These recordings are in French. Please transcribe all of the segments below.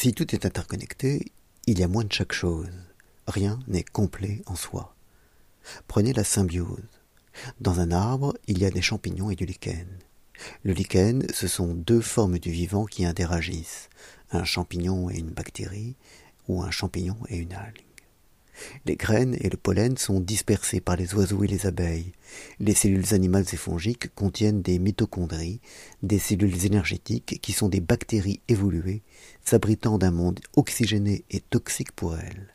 Si tout est interconnecté, il y a moins de chaque chose. Rien n'est complet en soi. Prenez la symbiose. Dans un arbre, il y a des champignons et du lichen. Le lichen, ce sont deux formes du vivant qui interagissent, un champignon et une bactérie, ou un champignon et une algue. Les graines et le pollen sont dispersés par les oiseaux et les abeilles. Les cellules animales et fongiques contiennent des mitochondries, des cellules énergétiques qui sont des bactéries évoluées, s'abritant d'un monde oxygéné et toxique pour elles.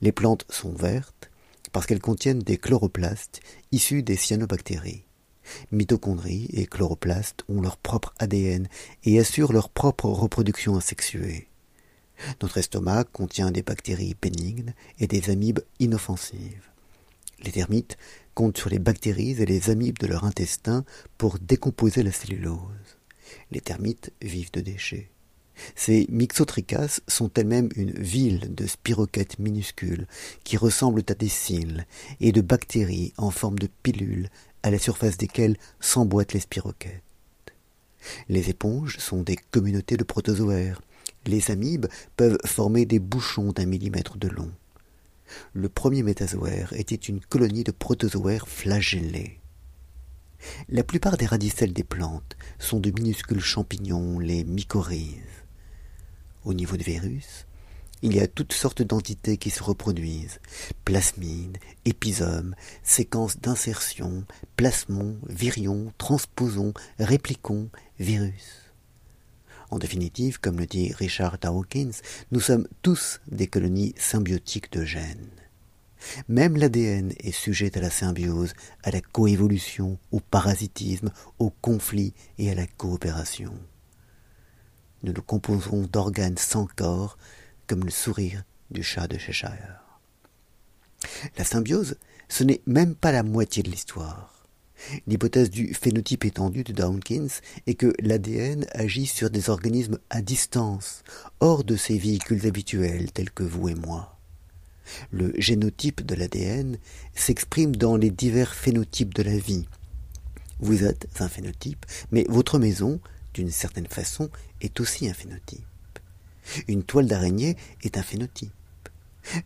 Les plantes sont vertes parce qu'elles contiennent des chloroplastes issus des cyanobactéries. Mitochondries et chloroplastes ont leur propre ADN et assurent leur propre reproduction asexuée. Notre estomac contient des bactéries bénignes et des amibes inoffensives. Les termites comptent sur les bactéries et les amibes de leur intestin pour décomposer la cellulose. Les termites vivent de déchets. Ces mixotricas sont elles-mêmes une ville de spiroquettes minuscules qui ressemblent à des cils et de bactéries en forme de pilules à la surface desquelles s'emboîtent les spiroquettes. Les éponges sont des communautés de protozoaires les amibes peuvent former des bouchons d'un millimètre de long. Le premier métazoaire était une colonie de protozoaires flagellés. La plupart des radicelles des plantes sont de minuscules champignons, les mycorhizes. Au niveau des virus, il y a toutes sortes d'entités qui se reproduisent. Plasmides, épisomes, séquences d'insertion, plasmons, virions, transposons, réplicons, virus. En définitive, comme le dit Richard Dawkins, nous sommes tous des colonies symbiotiques de gènes. Même l'ADN est sujet à la symbiose, à la coévolution, au parasitisme, au conflit et à la coopération. Nous nous composons d'organes sans corps, comme le sourire du chat de Cheshire. La symbiose, ce n'est même pas la moitié de l'histoire. L'hypothèse du phénotype étendu de Dawkins est que l'ADN agit sur des organismes à distance, hors de ses véhicules habituels tels que vous et moi. Le génotype de l'ADN s'exprime dans les divers phénotypes de la vie. Vous êtes un phénotype, mais votre maison, d'une certaine façon, est aussi un phénotype. Une toile d'araignée est un phénotype.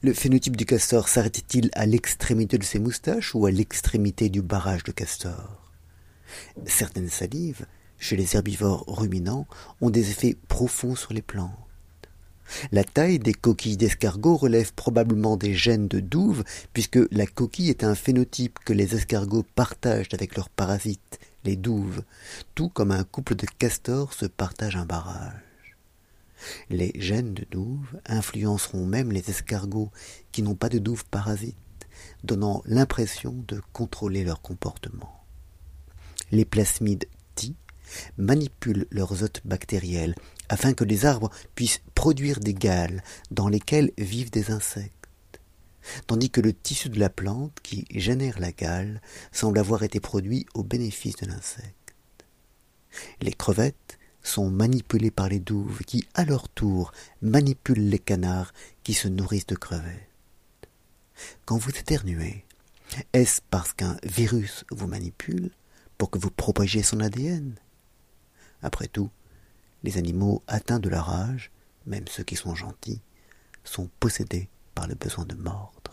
Le phénotype du castor s'arrête-t-il à l'extrémité de ses moustaches ou à l'extrémité du barrage de castor? Certaines salives, chez les herbivores ruminants, ont des effets profonds sur les plantes. La taille des coquilles d'escargot relève probablement des gènes de douve, puisque la coquille est un phénotype que les escargots partagent avec leurs parasites, les douves, tout comme un couple de castors se partage un barrage. Les gènes de douve influenceront même les escargots qui n'ont pas de douve parasite, donnant l'impression de contrôler leur comportement. Les plasmides T manipulent leurs hôtes bactériels afin que les arbres puissent produire des gales dans lesquelles vivent des insectes, tandis que le tissu de la plante qui génère la gale semble avoir été produit au bénéfice de l'insecte. Les crevettes sont manipulés par les douves qui, à leur tour, manipulent les canards qui se nourrissent de crevettes. Quand vous éternuez, est-ce parce qu'un virus vous manipule pour que vous propagiez son ADN Après tout, les animaux atteints de la rage, même ceux qui sont gentils, sont possédés par le besoin de mordre.